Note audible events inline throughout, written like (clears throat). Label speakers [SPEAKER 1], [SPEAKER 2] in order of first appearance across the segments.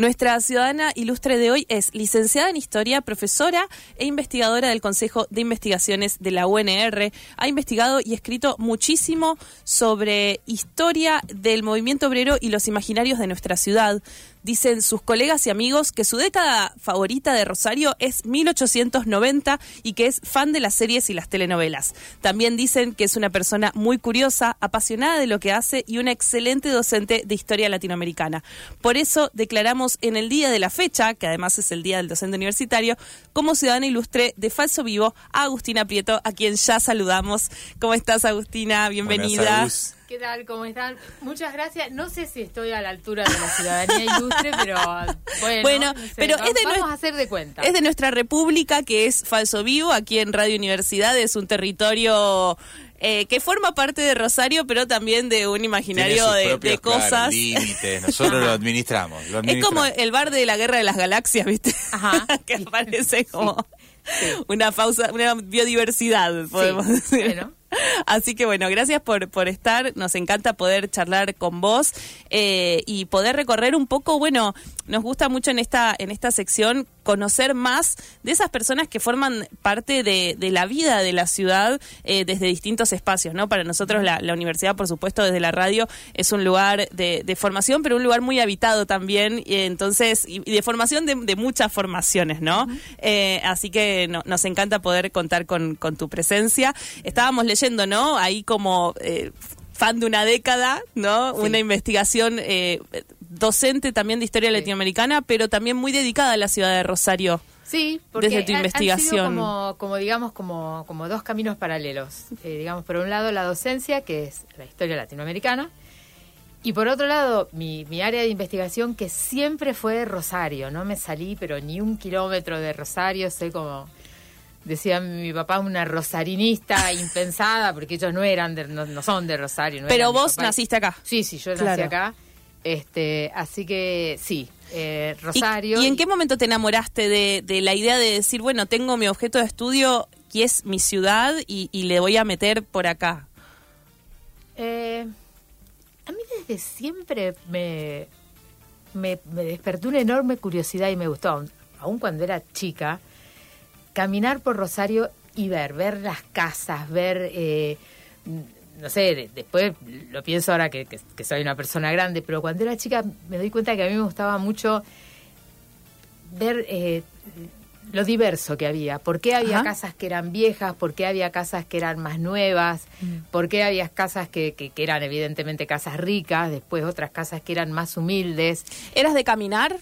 [SPEAKER 1] Nuestra ciudadana ilustre de hoy es licenciada en Historia, profesora e investigadora del Consejo de Investigaciones de la UNR. Ha investigado y escrito muchísimo sobre historia del movimiento obrero y los imaginarios de nuestra ciudad. Dicen sus colegas y amigos que su década favorita de Rosario es 1890 y que es fan de las series y las telenovelas. También dicen que es una persona muy curiosa, apasionada de lo que hace y una excelente docente de historia latinoamericana. Por eso declaramos en el día de la fecha, que además es el día del docente universitario, como ciudadana ilustre de Falso Vivo a Agustina Prieto, a quien ya saludamos. ¿Cómo estás, Agustina? Bienvenida.
[SPEAKER 2] ¿Qué tal? ¿Cómo están? Muchas gracias. No sé si estoy a la altura de la ciudadanía ilustre, pero bueno,
[SPEAKER 1] pero
[SPEAKER 2] es
[SPEAKER 1] de
[SPEAKER 2] vamos a hacer de cuenta.
[SPEAKER 1] Es de nuestra república, que es Falso Vivo, aquí en Radio Universidad, es un territorio eh, que forma parte de Rosario, pero también de un imaginario de, cosas.
[SPEAKER 3] límites, nosotros lo administramos, (laughs)
[SPEAKER 1] Es como el bar de la Guerra de las Galaxias, ¿viste? Ajá. (laughs) que aparece como una pausa, una biodiversidad, podemos decir. Así que bueno, gracias por, por estar. Nos encanta poder charlar con vos eh, y poder recorrer un poco, bueno, nos gusta mucho en esta, en esta sección conocer más de esas personas que forman parte de, la vida de la ciudad eh, desde distintos espacios, ¿no? Para nosotros la, universidad, por supuesto, desde la radio es un lugar de, formación, pero un lugar muy habitado también, y entonces, y, de formación de, muchas formaciones, ¿no? Eh, así que nos encanta poder contar con, con tu presencia. Estábamos leyendo, ¿no? Ahí como... Eh, fan de una década, ¿no? Una investigación eh, docente también de historia latinoamericana, pero también muy dedicada a la ciudad de Rosario.
[SPEAKER 2] Sí, porque desde tu investigación. como, como, digamos, como, como dos caminos paralelos. Eh, digamos, por un lado la docencia, que es la historia latinoamericana, y por otro lado, mi, mi, área de investigación que siempre fue Rosario, no me salí pero ni un kilómetro de Rosario, soy como decía mi papá, una rosarinista (laughs) impensada, porque ellos no eran, de, no, son de Rosario.
[SPEAKER 1] Pero vos naciste acá.
[SPEAKER 2] Sí, sí, yo nací acá. Este, así que sí, eh, Rosario.
[SPEAKER 1] ¿Y, en qué momento te enamoraste de, la idea de decir, bueno, tengo mi objeto de estudio y es mi ciudad y, le voy a meter por acá?
[SPEAKER 2] Eh, a mí desde siempre me, me, me despertó una enorme curiosidad y me gustó, aún cuando era chica caminar por Rosario y ver, ver las casas, ver, eh, no sé, después lo pienso ahora que, soy una persona grande, pero cuando era chica me doy cuenta que a mí me gustaba mucho ver eh, lo diverso que había. ¿Por qué había casas que eran viejas? ¿Por qué había casas que eran más nuevas? Mm. ¿Por qué había casas que, que, eran evidentemente casas ricas? Después otras casas que eran más humildes.
[SPEAKER 1] ¿Eras de caminar?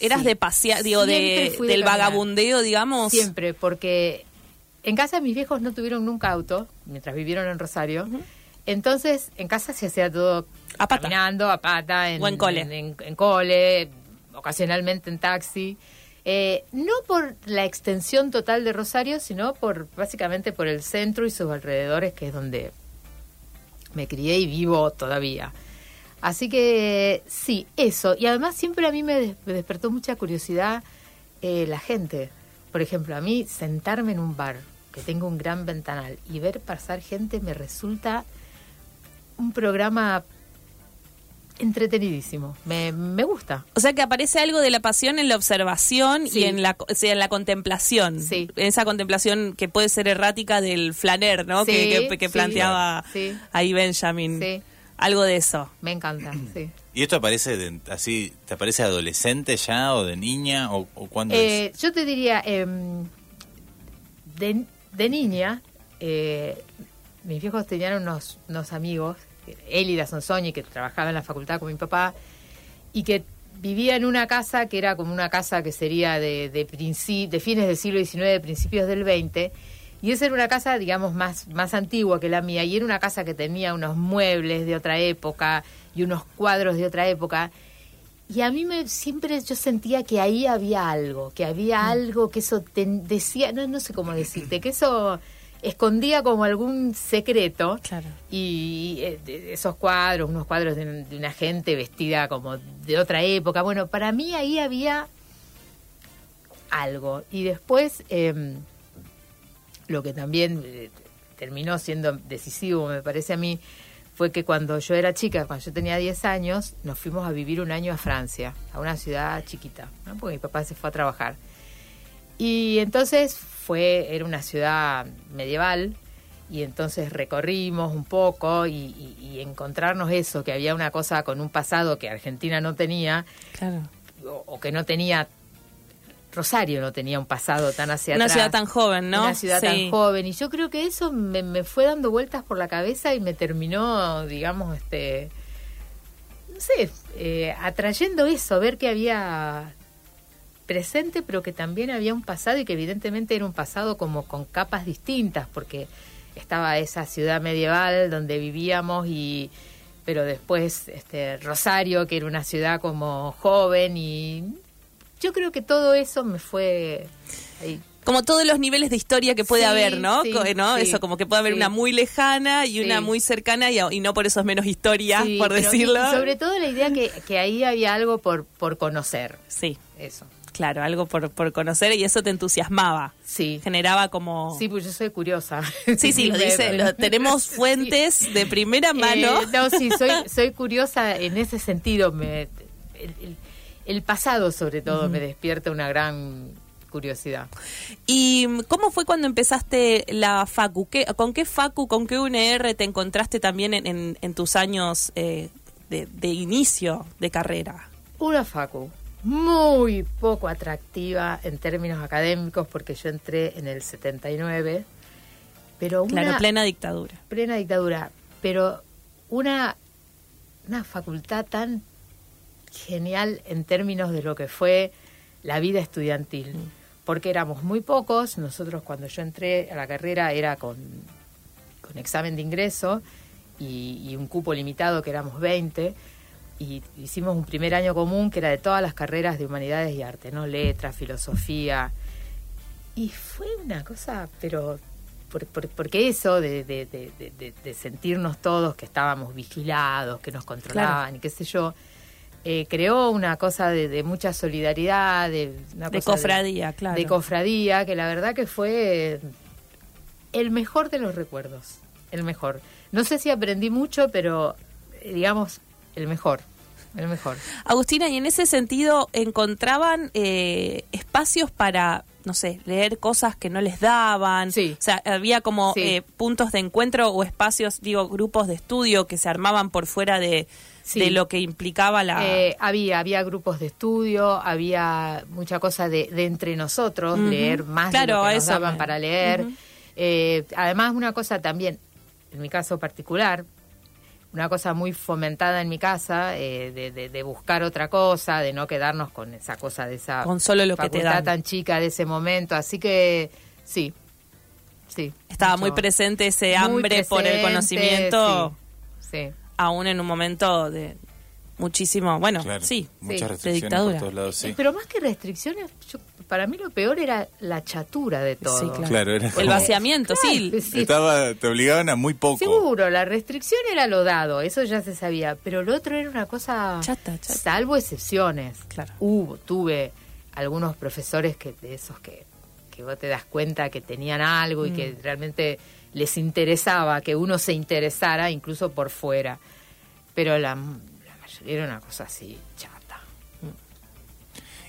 [SPEAKER 1] ¿Eras de pasear, digo, de, del vagabundeo, digamos?
[SPEAKER 2] Siempre, porque en casa mis viejos no tuvieron nunca auto, mientras vivieron en Rosario. Entonces, en casa se hacía todo a caminando, a pata, en,
[SPEAKER 1] en cole.
[SPEAKER 2] En, cole, ocasionalmente en taxi. Eh, no por la extensión total de Rosario, sino por básicamente por el centro y sus alrededores, que es donde me crié y vivo todavía. Así que sí, eso. Y además siempre a mí me, despertó mucha curiosidad eh, la gente. Por ejemplo, a mí sentarme en un bar que tengo un gran ventanal y ver pasar gente me resulta un programa entretenidísimo. Me, me gusta.
[SPEAKER 1] O sea que aparece algo de la pasión en la observación y en la, en la contemplación. Sí. En esa contemplación que puede ser errática del flaner, ¿no? que, que, planteaba ahí Benjamin. Sí algo de eso.
[SPEAKER 2] Me encanta, sí. (clears throat)
[SPEAKER 3] ¿Y esto aparece así, te aparece adolescente ya o de niña o, o cuándo
[SPEAKER 2] eh, Yo te diría, em, de, de, niña, eh, mis viejos tenían unos, unos amigos, Elida Sonsoñi, que trabajaba en la facultad con mi papá, y que vivía en una casa que era como una casa que sería de, de, de fines del siglo XIX, principios del XX, y esa era una casa, digamos, más, más antigua que la mía, y era una casa que tenía unos muebles de otra época y unos cuadros de otra época. Y a mí me siempre yo sentía que ahí había algo, que había mm. algo que eso decía, no, no sé cómo decirte, que eso escondía como algún secreto. Claro. Y eh, esos cuadros, unos cuadros de, una gente vestida como de otra época. Bueno, para mí ahí había algo. Y después, eh, lo que también eh, terminó siendo decisivo, me parece a mí, fue que cuando yo era chica, cuando yo tenía 10 años, nos fuimos a vivir un año a Francia, a una ciudad chiquita, ¿no? porque mi papá se fue a trabajar. Y entonces fue, era una ciudad medieval, y entonces recorrimos un poco y, encontrarnos eso, que había una cosa con un pasado que Argentina no tenía, o, que no tenía Rosario no tenía un pasado tan hacia
[SPEAKER 1] una ciudad tan joven, ¿no?
[SPEAKER 2] Una ciudad tan joven. Y yo creo que eso me, fue dando vueltas por la cabeza y me terminó, digamos, este. No sé, eh, atrayendo eso, ver que había presente, pero que también había un pasado y que evidentemente era un pasado como con capas distintas, porque estaba esa ciudad medieval donde vivíamos y pero después este Rosario que era una ciudad como joven y yo creo que todo eso me fue
[SPEAKER 1] como todos los niveles de historia que puede haber, ¿no? ¿no? eso, como que puede haber una muy lejana y una muy cercana y, no por eso es menos historia, por decirlo.
[SPEAKER 2] sobre todo la idea que, que ahí había algo por, por conocer.
[SPEAKER 1] Sí. Eso. Claro, algo por, por conocer y eso te entusiasmaba.
[SPEAKER 2] Sí.
[SPEAKER 1] Como como...
[SPEAKER 2] Sí, pues yo soy curiosa.
[SPEAKER 1] Sí, sí, (laughs) lo dice. tenemos fuentes de primera eh, mano.
[SPEAKER 2] no, sí, soy, soy curiosa en ese sentido. Me, el, pasado, sobre todo, me despierta una gran curiosidad.
[SPEAKER 1] ¿Y cómo fue cuando empezaste la FACU? ¿Con qué FACU, con qué UNR te encontraste también en, en, tus años eh, de, de inicio de carrera?
[SPEAKER 2] Una FACU muy poco atractiva en términos académicos porque yo entré en el 79, pero una...
[SPEAKER 1] Claro, plena dictadura.
[SPEAKER 2] Plena dictadura, pero una, una facultad tan genial en términos de lo que fue la vida estudiantil, mm. porque éramos muy pocos, nosotros cuando yo entré a la carrera era con, con examen de ingreso y, y un cupo limitado que éramos 20, y hicimos un primer año común que era de todas las carreras de humanidades y arte, ¿no? Letras, filosofía. Y fue una cosa, pero por, porque eso de, de, de, sentirnos todos que estábamos vigilados, que nos controlaban y qué sé yo, eh, creó una cosa de, mucha solidaridad, de, una
[SPEAKER 1] cofradía, claro.
[SPEAKER 2] De cofradía, que la verdad que fue el mejor de los recuerdos, el mejor. No sé si aprendí mucho, pero eh, digamos, el mejor el mejor.
[SPEAKER 1] Agustina, y en ese sentido, ¿encontraban eh, espacios para, no sé, leer cosas que no les daban?
[SPEAKER 2] Sí.
[SPEAKER 1] O sea, había como eh, puntos de encuentro o espacios, digo, grupos de estudio que se armaban por fuera de, de lo que implicaba la...
[SPEAKER 2] Eh, había, había grupos de estudio, había mucha cosa de, de entre nosotros, leer más de lo que nos daban para leer. además, una cosa también, en mi caso particular, una cosa muy fomentada en mi casa eh, de, de, buscar otra cosa, de no quedarnos con esa cosa de esa
[SPEAKER 1] con solo lo que te
[SPEAKER 2] tan chica de ese momento, así que sí, sí.
[SPEAKER 1] Estaba muy presente ese hambre por el conocimiento,
[SPEAKER 2] sí,
[SPEAKER 1] aún en un momento de muchísimo, bueno, sí,
[SPEAKER 3] muchas restricciones de dictadura. lados, sí.
[SPEAKER 2] Pero más que restricciones, yo para mí lo peor era la chatura de todo.
[SPEAKER 3] claro.
[SPEAKER 1] el vaciamiento, sí.
[SPEAKER 3] Estaba, te obligaban a muy poco.
[SPEAKER 2] Seguro, la restricción era lo dado, eso ya se sabía, pero lo otro era una cosa
[SPEAKER 1] chata, chata.
[SPEAKER 2] salvo excepciones.
[SPEAKER 1] Claro.
[SPEAKER 2] Hubo, tuve algunos profesores que de esos que, que vos te das cuenta que tenían algo y que mm. realmente les interesaba que uno se interesara incluso por fuera. Pero la, la mayoría era una cosa así, chata.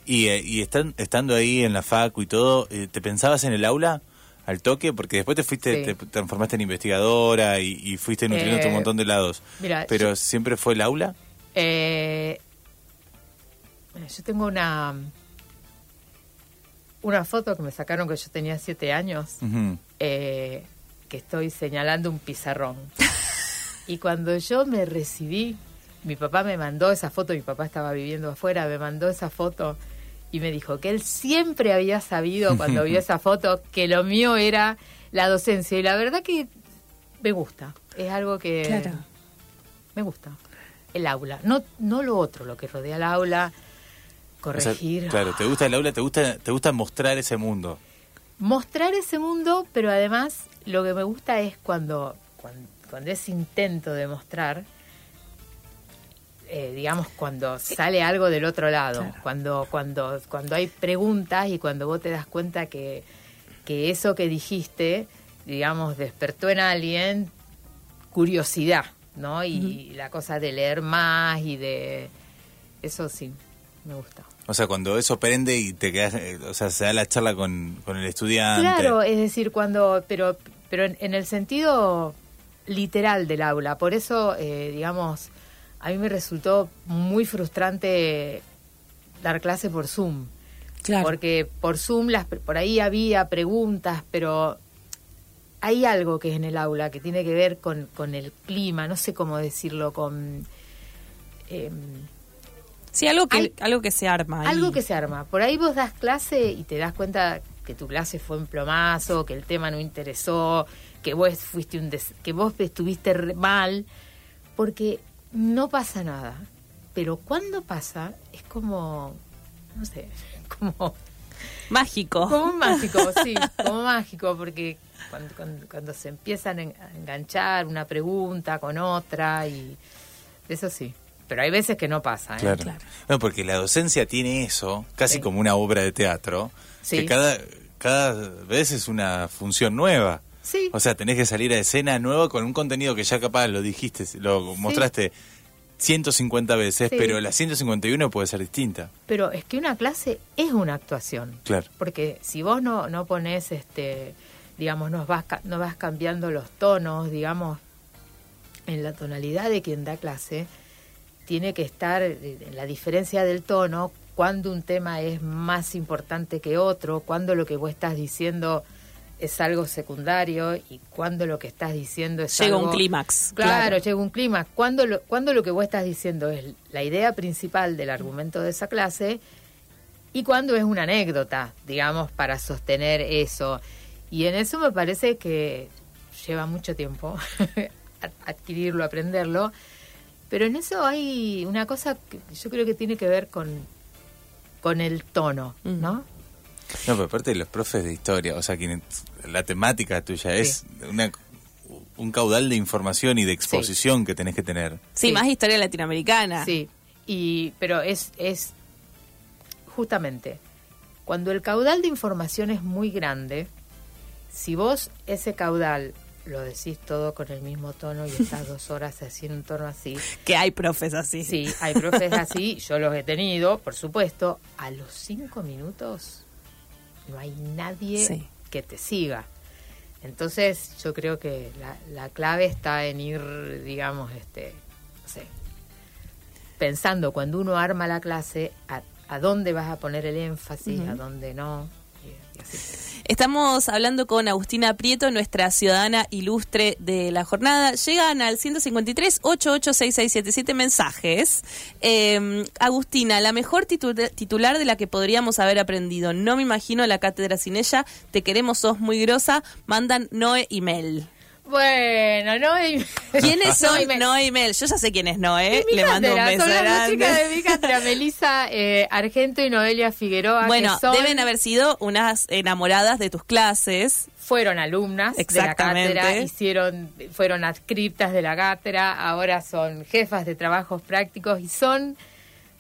[SPEAKER 3] Y, eh, y están, estando ahí en la facu y todo, eh, ¿te pensabas en el aula al toque? Porque después te fuiste, te transformaste en investigadora y, fuiste nutriendo un montón de lados. Pero ¿siempre fue el aula?
[SPEAKER 2] Eh, yo tengo una una foto que me sacaron que yo tenía siete años, que estoy señalando un pizarrón. (laughs) y cuando yo me recibí, mi papá me mandó esa foto, mi papá estaba viviendo afuera, me mandó esa foto y me dijo que él siempre había sabido cuando vio (laughs) esa foto que lo mío era la docencia y la verdad que me gusta, es algo que me gusta. El aula, no no lo otro, lo que rodea el aula, corregir.
[SPEAKER 3] claro, te gusta el aula, te gusta te gusta mostrar ese mundo.
[SPEAKER 2] Mostrar ese mundo, pero además lo que me gusta es cuando cuando, cuando ese intento de mostrar eh, digamos, cuando sale algo del otro lado, cuando, cuando, cuando hay preguntas y cuando vos te das cuenta que, que eso que dijiste, digamos, despertó en alguien curiosidad. ¿no? Y la cosa de leer más y de... Eso sí, me gusta.
[SPEAKER 3] O sea, cuando eso prende y te quedas, eh, o sea, se da la charla con, con el estudiante.
[SPEAKER 2] Claro, es decir, cuando, pero, pero en, el sentido literal del aula. Por eso, eh, digamos, a mí me resultó muy frustrante dar clase por Zoom. Claro. Porque por Zoom las, por ahí había preguntas, pero hay algo que es en el aula que tiene que ver con, con el clima, no sé cómo decirlo, con...
[SPEAKER 1] Eh, sí, algo que, algo que se arma.
[SPEAKER 2] Algo que se arma. Por ahí vos das clase y te das cuenta que tu clase fue un plomazo, que el tema no interesó, que vos fuiste un que vos estuviste mal, porque no pasa nada. Pero cuando pasa es como, no sé, (laughs) como
[SPEAKER 1] mágico.
[SPEAKER 2] Como mágico, (laughs) sí, como mágico, porque cuando, se empiezan a enganchar una pregunta con otra y eso sí. Pero hay veces que no pasa. ¿eh?
[SPEAKER 3] Claro. No, porque la docencia tiene eso, casi como una obra de teatro, que cada, cada vez es una función nueva. Sí. O sea, tenés que salir a escena nueva con un contenido que ya capaz lo dijiste, lo mostraste 150 veces, pero la 151 puede ser distinta.
[SPEAKER 2] Pero es que una clase es una actuación.
[SPEAKER 3] Claro.
[SPEAKER 2] Porque si vos no, no pones este digamos, no vas, no vas cambiando los tonos, digamos, en la tonalidad de quien da clase, tiene que estar en la diferencia del tono, cuando un tema es más importante que otro, cuando lo que vos estás diciendo es algo secundario y cuando lo que estás diciendo es
[SPEAKER 1] llega un clímax.
[SPEAKER 2] Claro, llega un clímax. Cuando lo, cuando lo que vos estás diciendo es la idea principal del argumento de esa clase y cuando es una anécdota, digamos, para sostener eso. Y en eso me parece que lleva mucho tiempo (laughs) adquirirlo, aprenderlo. Pero en eso hay una cosa que yo creo que tiene que ver con, con el tono, ¿no? No,
[SPEAKER 3] pero aparte de los profes de historia, o sea, la temática tuya es una, un caudal de información y de exposición que tenés que tener.
[SPEAKER 1] Sí, más historia latinoamericana.
[SPEAKER 2] Sí, y, pero es, es justamente cuando el caudal de información es muy grande, si vos ese caudal lo decís todo con el mismo tono y estás dos horas así en un tono así. (laughs)
[SPEAKER 1] Que hay profes así.
[SPEAKER 2] Sí, hay profes así, yo los he tenido, por supuesto. A los cinco minutos no hay nadie que te siga. Entonces yo creo que la, clave está en ir, digamos, este, no sé, pensando cuando uno arma la clase, a, dónde vas a poner el énfasis, a dónde no.
[SPEAKER 1] Estamos hablando con Agustina Prieto, nuestra ciudadana ilustre de la jornada. Llegan al 153 886677 mensajes. Eh, Agustina, la mejor titular de la que podríamos haber aprendido. No me imagino la cátedra sin ella. Te queremos, sos muy grosa. Mandan Noé y Mel.
[SPEAKER 2] Bueno, Noé.
[SPEAKER 1] ¿Quiénes son Noé y Mel? Yo ya sé quién es Noé. Le mando un beso
[SPEAKER 2] son las chicas de mi cátedra, Melissa eh, Argento y Noelia Figueroa.
[SPEAKER 1] Bueno, deben haber sido unas enamoradas de tus clases.
[SPEAKER 2] Fueron alumnas de la cátedra, hicieron, fueron adscriptas de la cátedra, ahora son jefas de trabajos prácticos y son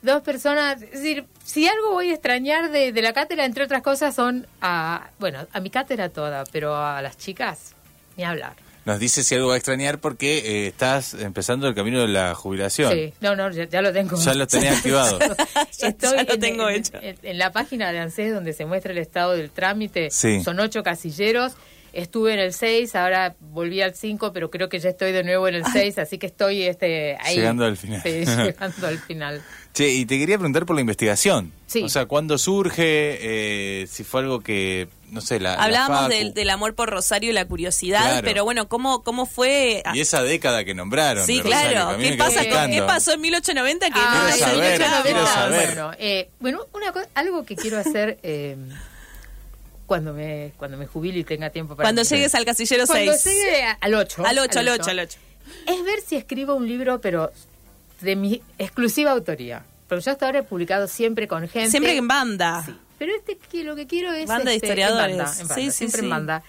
[SPEAKER 2] dos personas, es decir, si algo voy a extrañar de, de la cátedra, entre otras cosas, son a, bueno, a mi cátedra toda, pero a las chicas, ni hablar.
[SPEAKER 3] Nos dice si algo va a extrañar porque eh, estás empezando el camino de la jubilación.
[SPEAKER 2] Sí, no, no, ya, lo tengo.
[SPEAKER 3] Ya lo tenés activado. (laughs)
[SPEAKER 2] Estoy ya lo tengo en, hecho. En, la página de ANSES donde se muestra el estado del trámite, son ocho casilleros. Estuve en el 6, ahora volví al 5, pero creo que ya estoy de nuevo en el 6, así que estoy este, ahí.
[SPEAKER 3] Llegando al final.
[SPEAKER 2] Sí, (laughs) llegando al final.
[SPEAKER 3] Che, y te quería preguntar por la investigación. Sí. O sea, ¿cuándo surge? Eh, si fue algo que no sé, la.
[SPEAKER 1] Hablábamos del, amor por Rosario y la curiosidad, pero bueno, ¿cómo, ¿cómo fue?
[SPEAKER 3] Y esa década que nombraron.
[SPEAKER 1] Sí, claro. ¿Qué, pasa ¿Qué pasó en 1890? Que
[SPEAKER 3] ah, quiero saber, quiero saber.
[SPEAKER 2] Bueno, eh, bueno una algo que quiero hacer. Eh, cuando me cuando me jubile y tenga tiempo para...
[SPEAKER 1] Cuando llegues al casillero 6.
[SPEAKER 2] Cuando llegue al 8.
[SPEAKER 1] Al 8, al 8, al 8.
[SPEAKER 2] Es ver si escribo un libro, pero de mi exclusiva autoría. Pero yo hasta ahora he publicado siempre con gente.
[SPEAKER 1] Siempre en banda. Sí.
[SPEAKER 2] Pero este que lo que quiero es...
[SPEAKER 1] Banda
[SPEAKER 2] de
[SPEAKER 1] este, historiadores.
[SPEAKER 2] sí, sí, siempre en banda.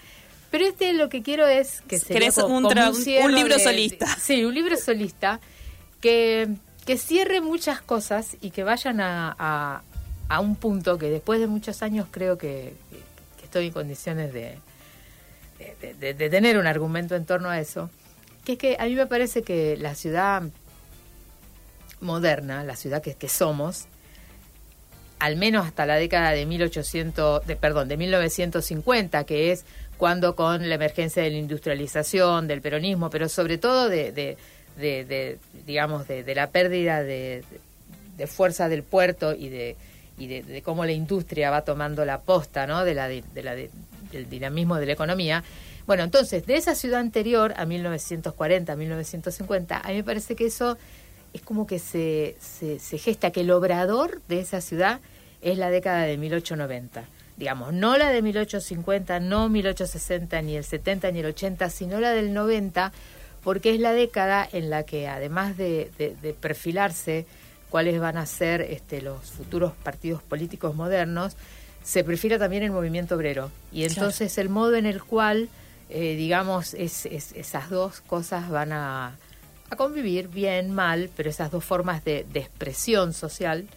[SPEAKER 2] Pero este lo que quiero es que
[SPEAKER 1] se un, un, libro solista.
[SPEAKER 2] sí, un libro solista que, que cierre muchas cosas y que vayan a, a, un punto que después de muchos años creo que, estoy en condiciones de, de, de, tener un argumento en torno a eso, Que es que a mí me parece que la ciudad moderna, la ciudad que, que somos, al menos hasta la década de 1800, de, perdón, de 1950, que es cuando con la emergencia de la industrialización, del peronismo, pero sobre todo de, de, digamos, de, la pérdida de, fuerza del puerto y de y de, cómo la industria va tomando la posta, ¿no? De la, la del dinamismo de la economía. Bueno, entonces, de esa ciudad anterior a 1940, 1950, a mí me parece que eso es como que se, se, se gesta, que el obrador de esa ciudad es la década de 1890 digamos, no la de 1850, no 1860, ni el 70, ni el 80, sino la del 90, porque es la década en la que además de, perfilarse cuáles van a ser este, los futuros partidos políticos modernos, se perfila también el movimiento obrero. Y entonces el modo en el cual, eh, digamos, es, esas dos cosas van a, convivir bien, mal, pero esas dos formas de, de expresión social,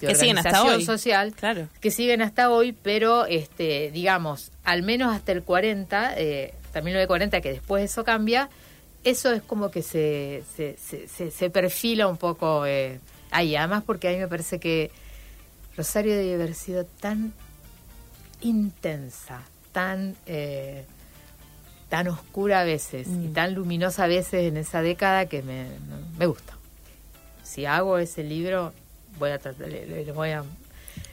[SPEAKER 1] que siguen hasta hoy.
[SPEAKER 2] social
[SPEAKER 1] claro.
[SPEAKER 2] que siguen hasta hoy, pero este, digamos, al menos hasta el 40, eh, hasta 1940, que después eso cambia, eso es como que se, se, se, se perfila un poco eh, ahí. Además, porque a mí me parece que Rosario debe haber sido tan intensa, tan, eh, tan oscura a veces y mm. tan luminosa a veces en esa década que me, me gusta. Si hago ese libro, voy a tratar, le, voy a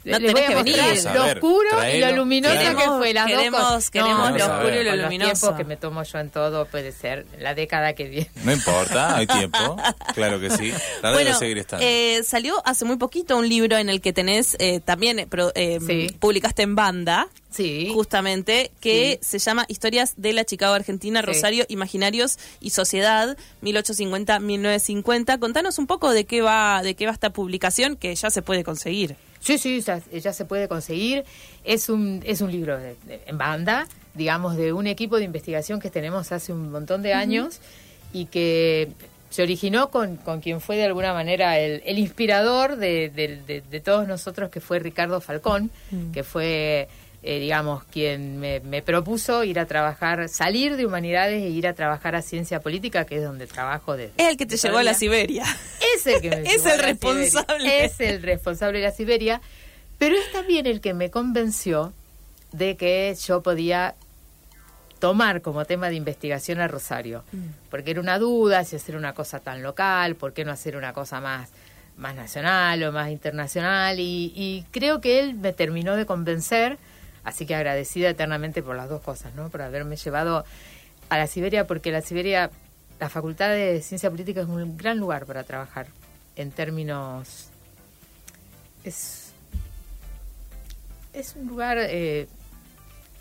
[SPEAKER 1] no tenés que venir.
[SPEAKER 2] Lo oscuro y lo luminoso que fue las
[SPEAKER 1] queremos,
[SPEAKER 2] dos
[SPEAKER 1] Queremos lo oscuro y lo luminoso.
[SPEAKER 2] Los tiempos que me tomo yo en todo puede ser la década que viene.
[SPEAKER 3] No importa, hay tiempo. Claro que sí. La bueno, seguir estando.
[SPEAKER 1] Eh, salió hace muy poquito un libro en el que tenés eh, también, eh, eh publicaste en banda.
[SPEAKER 2] Sí.
[SPEAKER 1] Justamente, que se llama Historias de la Chicago Argentina, Rosario, Imaginarios y Sociedad, 1850-1950. Contanos un poco de qué va, de qué va esta publicación que ya se puede conseguir.
[SPEAKER 2] Sí, sí, ya, se puede conseguir. Es un, es un libro en banda, digamos, de un equipo de investigación que tenemos hace un montón de años y que se originó con, con quien fue de alguna manera el, el inspirador de, de, todos nosotros, que fue Ricardo Falcón, mm. que fue eh, digamos, quien me, propuso ir a trabajar, salir de humanidades e ir a trabajar a ciencia política, que es donde trabajo desde.
[SPEAKER 1] Es el que te llevó a la Siberia.
[SPEAKER 2] Es el que me (laughs)
[SPEAKER 1] Es el responsable.
[SPEAKER 2] Es el responsable de la Siberia, pero es también el que me convenció de que yo podía tomar como tema de investigación a Rosario, mm. porque era una duda si hacer una cosa tan local, por qué no hacer una cosa más más nacional o más internacional y, y creo que él me terminó de convencer Así que agradecida eternamente por las dos cosas, ¿no? Por haberme llevado a la Siberia, porque la Siberia, la Facultad de Ciencia Política es un gran lugar para trabajar en términos... Es, es un lugar, eh,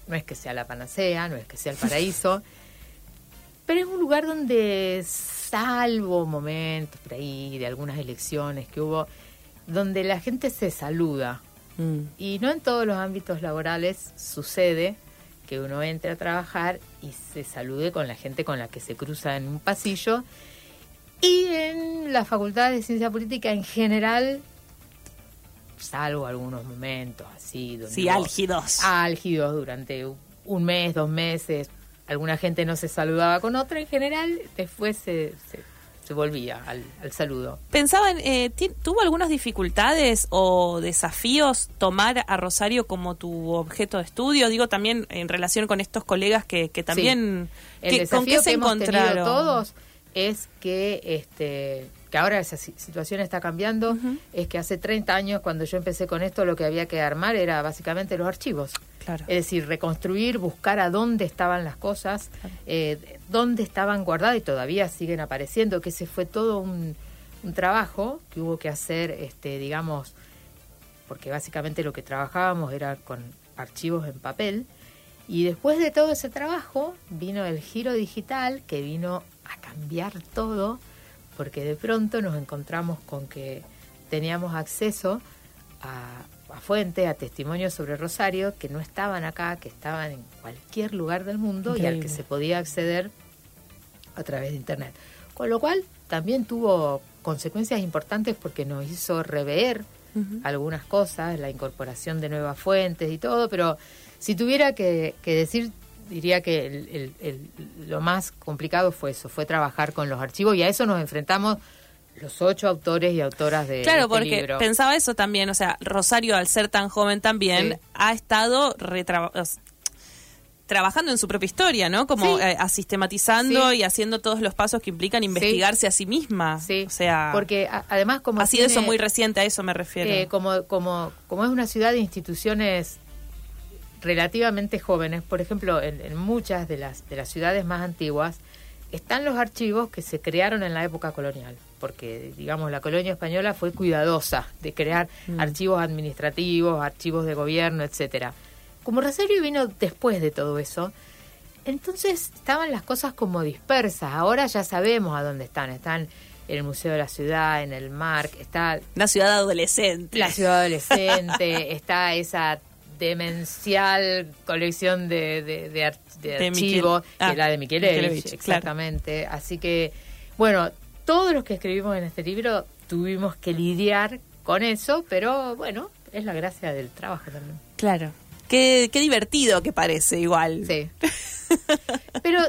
[SPEAKER 2] no es que sea la panacea, no es que sea el paraíso, (laughs) pero es un lugar donde, salvo momentos por ahí de algunas elecciones que hubo, donde la gente se saluda, Mm. Y no en todos los ámbitos laborales sucede que uno entre a trabajar y se salude con la gente con la que se cruza en un pasillo. Y en la Facultad de Ciencia Política en general, salvo algunos momentos así.
[SPEAKER 1] sí, álgidos.
[SPEAKER 2] Álgidos durante un mes, dos meses. Alguna gente no se saludaba con otra en general, después se se volvía al, saludo.
[SPEAKER 1] Pensaban, eh, ¿tuvo algunas dificultades o desafíos tomar a Rosario como tu objeto de estudio? Digo también en relación con estos colegas que, que también...
[SPEAKER 2] El desafío que hemos tenido todos es que este que ahora esa situación está cambiando, es que hace 30 años cuando yo empecé con esto lo que había que armar era básicamente los archivos.
[SPEAKER 1] Claro.
[SPEAKER 2] Es decir, reconstruir, buscar a dónde estaban las cosas, eh, dónde estaban guardadas y todavía siguen apareciendo, que ese fue todo un, un trabajo que hubo que hacer, este, digamos, porque básicamente lo que trabajábamos era con archivos en papel. Y después de todo ese trabajo vino el giro digital que vino a cambiar todo porque de pronto nos encontramos con que teníamos acceso a, fuentes, a testimonios sobre Rosario que no estaban acá, que estaban en cualquier lugar del mundo y al que se podía acceder a través de Internet. Con lo cual también tuvo consecuencias importantes porque nos hizo rever algunas cosas, la incorporación de nuevas fuentes y todo, pero si tuviera que, decir diría que lo más complicado fue eso, fue trabajar con los archivos y a eso nos enfrentamos los ocho autores y autoras de
[SPEAKER 1] claro este porque pensaba eso también o sea Rosario al ser tan joven también ha estado trabajando en su propia historia, ¿no? Como eh, sistematizando y haciendo todos los pasos que implican investigarse a sí misma. Sí. O sea,
[SPEAKER 2] porque además como
[SPEAKER 1] ha sido eso muy reciente, a eso me refiero.
[SPEAKER 2] Eh, como como como es una ciudad de instituciones relativamente jóvenes, por ejemplo, en, muchas de las de las ciudades más antiguas están los archivos que se crearon en la época colonial, porque digamos la colonia española fue cuidadosa de crear mm. archivos administrativos, archivos de gobierno, etcétera como Rosario vino después de todo eso, entonces estaban las cosas como dispersas. Ahora ya sabemos a dónde están. Están en el Museo de la Ciudad, en el MARC, está...
[SPEAKER 1] La ciudad adolescente.
[SPEAKER 2] La ciudad adolescente, (laughs) está esa demencial colección de, de, archivos, ah, la de Michelevich, exactamente. Así que, bueno, todos los que escribimos en este libro tuvimos que lidiar con eso, pero bueno, es la gracia del trabajo también.
[SPEAKER 1] Claro. Qué, divertido que parece igual.
[SPEAKER 2] Sí. (laughs) Pero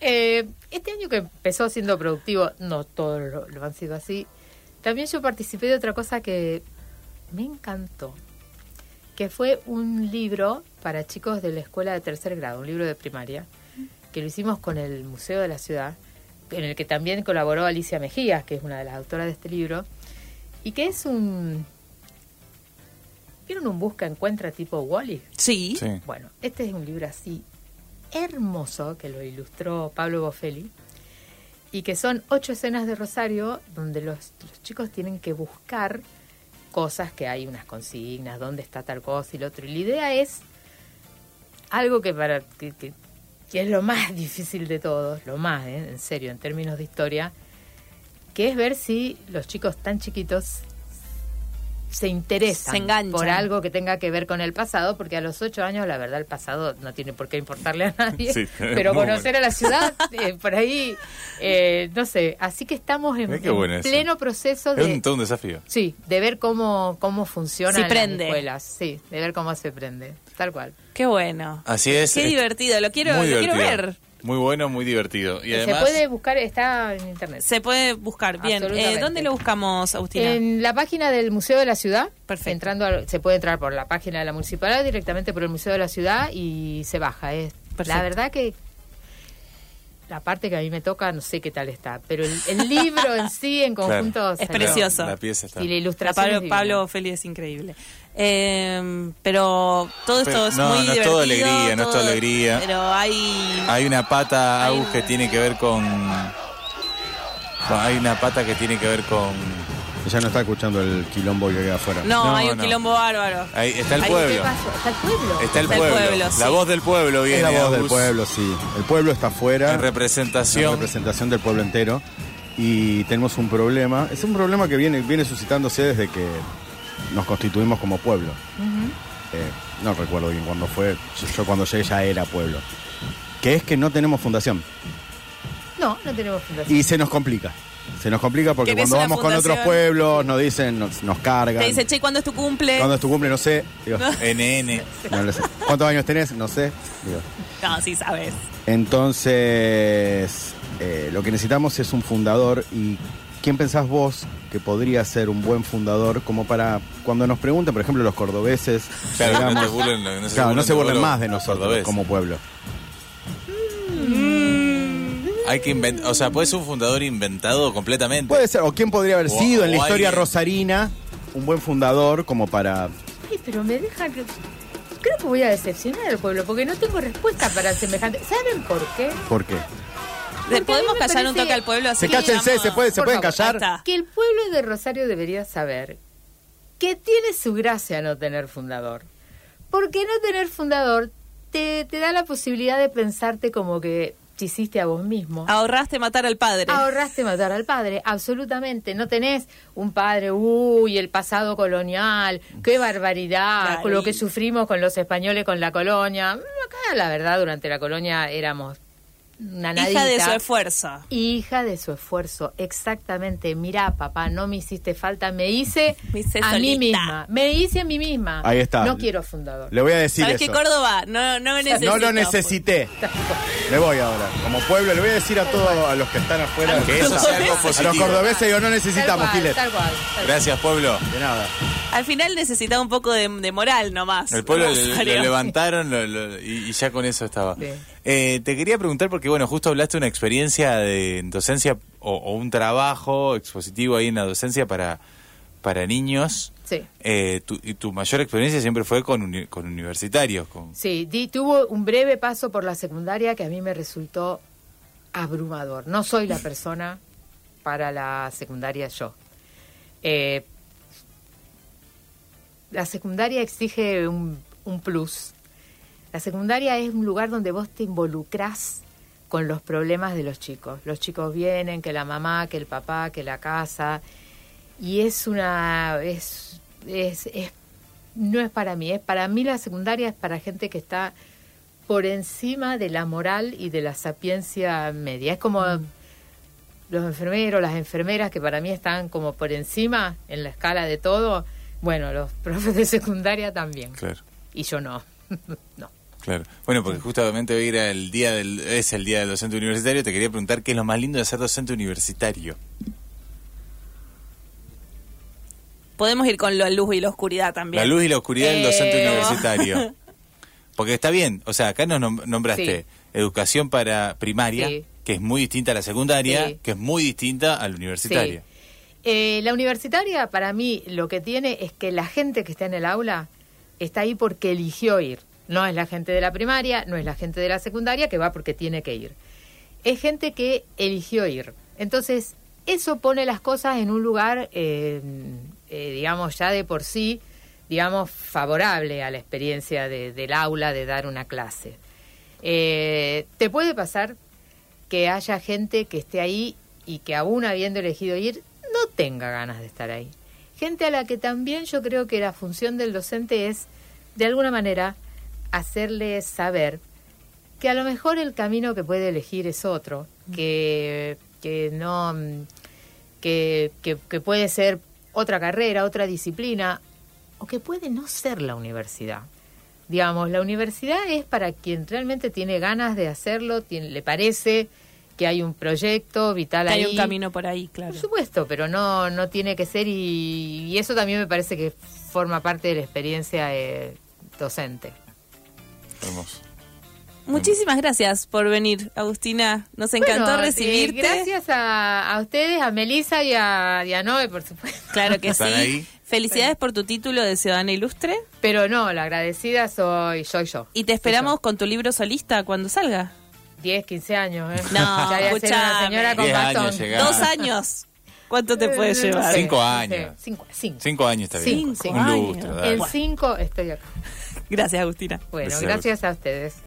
[SPEAKER 2] eh, este año que empezó siendo productivo, no todos lo, han sido así, también yo participé de otra cosa que me encantó, que fue un libro para chicos de la escuela de tercer grado, un libro de primaria, que lo hicimos con el Museo de la Ciudad, en el que también colaboró Alicia Mejías, que es una de las autoras de este libro, y que es un ¿Vieron un busca-encuentra tipo Wally?
[SPEAKER 1] Sí.
[SPEAKER 2] Bueno, este es un libro así hermoso que lo ilustró Pablo Boffelli y que son ocho escenas de Rosario donde los, chicos tienen que buscar cosas que hay unas consignas, dónde está tal cosa y lo otro. Y la idea es algo que para que, es lo más (laughs) difícil de todos, lo más, ¿eh? en serio, en términos de historia, que es ver si los chicos tan chiquitos se interesan por algo que tenga que ver con el pasado, porque a los ocho años, la verdad, el pasado no tiene por qué importarle a nadie, (laughs) pero conocer a la ciudad, (laughs) eh, por ahí, eh, no sé, así que estamos en, pleno proceso de...
[SPEAKER 3] Es todo un desafío.
[SPEAKER 2] Sí, de ver cómo, cómo funcionan las escuelas, sí, de ver cómo se prende, tal cual.
[SPEAKER 1] Qué bueno.
[SPEAKER 3] Así es.
[SPEAKER 1] Qué divertido, lo quiero, lo quiero ver.
[SPEAKER 3] Muy bueno, muy divertido. Y
[SPEAKER 2] además, se puede buscar, está en internet.
[SPEAKER 1] Se puede buscar, bien. Eh, ¿Dónde lo buscamos, Agustina?
[SPEAKER 2] En la página del Museo de la Ciudad. Perfecto. Entrando se puede entrar por la página de la municipalidad, directamente por el Museo de la Ciudad y se baja. Es, la verdad que la parte que a mí me toca, no sé qué tal está, pero el, libro en sí, en conjunto,
[SPEAKER 1] es precioso.
[SPEAKER 3] La pieza está.
[SPEAKER 1] Y la ilustración. Pablo, Pablo Félix es increíble. Eh, pero todo esto es muy no
[SPEAKER 3] es
[SPEAKER 1] todo
[SPEAKER 3] alegría, no es toda alegría.
[SPEAKER 1] Pero hay.
[SPEAKER 3] Hay una pata, Agus, que tiene que ver con. Hay una pata que tiene que ver con.
[SPEAKER 4] Ella no está escuchando el quilombo que queda afuera.
[SPEAKER 1] No, hay un quilombo bárbaro.
[SPEAKER 3] Ahí está el pueblo.
[SPEAKER 2] ¿Está el pueblo?
[SPEAKER 3] Está el pueblo. la voz del pueblo viene.
[SPEAKER 4] la voz del pueblo, sí. El pueblo está afuera.
[SPEAKER 3] En representación.
[SPEAKER 4] En representación del pueblo entero. Y tenemos un problema. Es un problema que viene, viene suscitándose desde que nos constituimos como pueblo. Eh, no recuerdo bien cuándo fue, yo cuando llegué ya era pueblo. Que es que no tenemos fundación.
[SPEAKER 2] No, no tenemos fundación.
[SPEAKER 4] Y se nos complica. Se nos complica porque cuando vamos con otros pueblos nos dicen, nos, nos cargan.
[SPEAKER 1] Te dice, che, ¿cuándo es tu cumple?
[SPEAKER 4] ¿Cuándo es tu cumple? No sé.
[SPEAKER 3] Digo, NN.
[SPEAKER 4] No (laughs) (laughs) sé. ¿Cuántos años tenés? No sé.
[SPEAKER 1] Digo. No, sí sabes.
[SPEAKER 4] Entonces, eh, lo que necesitamos es un fundador y ¿quién pensás vos que podría ser un buen fundador como para cuando nos pregunten, por ejemplo, los cordobeses,
[SPEAKER 3] claro, no,
[SPEAKER 4] se burlen, más de nosotros como pueblo.
[SPEAKER 3] Hay que inventar, o sea, puede ser un fundador inventado completamente.
[SPEAKER 4] Puede ser, o quién podría haber sido en la historia rosarina un buen fundador como para...
[SPEAKER 2] Ay, pero me deja que... Creo que voy a decepcionar al pueblo porque no tengo respuesta para semejante... ¿Saben por qué?
[SPEAKER 4] ¿Por qué?
[SPEAKER 1] ¿Podemos callar un toque al pueblo?
[SPEAKER 4] Así se cállense, se, puede, se pueden callar.
[SPEAKER 2] Que el pueblo de Rosario debería saber que tiene su gracia no tener fundador. Porque no tener fundador te, te da la posibilidad de pensarte como que te hiciste a vos mismo.
[SPEAKER 1] Ahorraste matar al padre.
[SPEAKER 2] Ahorraste matar al padre, absolutamente. No tenés un padre, uy, el pasado colonial, qué barbaridad, con lo que sufrimos con los españoles con la colonia. Acá, la verdad, durante la colonia éramos una
[SPEAKER 1] Hija de su esfuerzo.
[SPEAKER 2] Hija de su esfuerzo, exactamente. Mira, papá, no me hiciste falta, me hice, (laughs) a mí misma. Me hice a mí misma.
[SPEAKER 4] Ahí está.
[SPEAKER 2] No quiero fundador.
[SPEAKER 4] Le voy a decir
[SPEAKER 1] ¿Sabes
[SPEAKER 4] eso.
[SPEAKER 1] que Córdoba? No, no
[SPEAKER 4] No lo necesité. Me voy ahora. Como pueblo, le voy a decir a todos a los que están afuera
[SPEAKER 3] que eso sea algo positivo. (laughs)
[SPEAKER 4] A los cordobeses yo no necesitamos, Giles.
[SPEAKER 3] Gracias, pueblo.
[SPEAKER 4] De nada.
[SPEAKER 1] Al final necesitaba un poco de, moral nomás.
[SPEAKER 3] El pueblo lo, levantaron y, ya con eso estaba. Eh, te quería preguntar porque, bueno, justo hablaste de una experiencia de docencia o, un trabajo expositivo ahí en la docencia para, para niños.
[SPEAKER 2] Sí.
[SPEAKER 3] Eh, tu, y tu mayor experiencia siempre fue con, con universitarios. Con...
[SPEAKER 2] Sí, tuvo un breve paso por la secundaria que a mí me resultó abrumador. No soy la persona para la secundaria yo. Eh, la secundaria exige un, un plus. La secundaria es un lugar donde vos te involucrás con los problemas de los chicos. Los chicos vienen, que la mamá, que el papá, que la casa. Y es una. Es, es, es, no es para mí, es para mí la secundaria es para gente que está por encima de la moral y de la sapiencia media. Es como mm. los enfermeros, las enfermeras que para mí están como por encima en la escala de todo bueno, los (laughs) profes de secundaria también.
[SPEAKER 3] Claro.
[SPEAKER 2] Y yo no. (laughs) no.
[SPEAKER 3] Claro. Bueno, porque justamente hoy era el día del, es el día del docente universitario. Te quería preguntar qué es lo más lindo de ser docente universitario.
[SPEAKER 1] Podemos ir con la luz y la oscuridad también.
[SPEAKER 3] La luz y la oscuridad del docente eh, universitario. (laughs) Porque está bien, o sea, acá nos nombraste educación para primaria, que es muy distinta a la secundaria, que es muy distinta a la universitaria.
[SPEAKER 2] Eh, la universitaria, para mí, lo que tiene es que la gente que está en el aula está ahí porque eligió ir. No es la gente de la primaria, no es la gente de la secundaria que va porque tiene que ir. Es gente que eligió ir. Entonces, eso pone las cosas en un lugar, eh, eh, digamos, ya de por sí, digamos, favorable a la experiencia del aula de dar una clase. te puede pasar que haya gente que esté ahí y que aún habiendo elegido ir, no tenga ganas de estar ahí. Gente a la que también yo creo que la función del docente es, de alguna manera, hacerle saber que a lo mejor el camino que puede elegir es otro, que, que no que, que, puede ser otra carrera, otra disciplina, o que puede no ser la universidad. Digamos, la universidad es para quien realmente tiene ganas de hacerlo, tiene, le parece que hay un proyecto vital
[SPEAKER 1] que
[SPEAKER 2] ahí.
[SPEAKER 1] Hay un camino por ahí, claro.
[SPEAKER 2] Por supuesto, pero no, no tiene que ser y, eso también me parece que forma parte de la experiencia eh, docente.
[SPEAKER 3] Hermoso.
[SPEAKER 1] Muchísimas gracias por venir, Agustina. Nos encantó eh, recibirte.
[SPEAKER 2] gracias a, ustedes, a Melisa y a, y Noé, por supuesto.
[SPEAKER 1] Claro que sí. Felicidades por tu título de Ciudadana Ilustre.
[SPEAKER 2] Pero no, la agradecida soy, soy yo.
[SPEAKER 1] Y te esperamos con tu libro solista cuando salga.
[SPEAKER 2] 10, 15 años, ¿eh?
[SPEAKER 1] No, (laughs) ya una señora con bastón. Dos años. ¿Cuánto te puede llevar?
[SPEAKER 3] Cinco años.
[SPEAKER 2] Cinco, cinco.
[SPEAKER 3] cinco años está bien.
[SPEAKER 2] Cinco, Un lustro. En cinco estoy acá.
[SPEAKER 1] Gracias, Agustina.
[SPEAKER 2] Bueno, gracias a ustedes.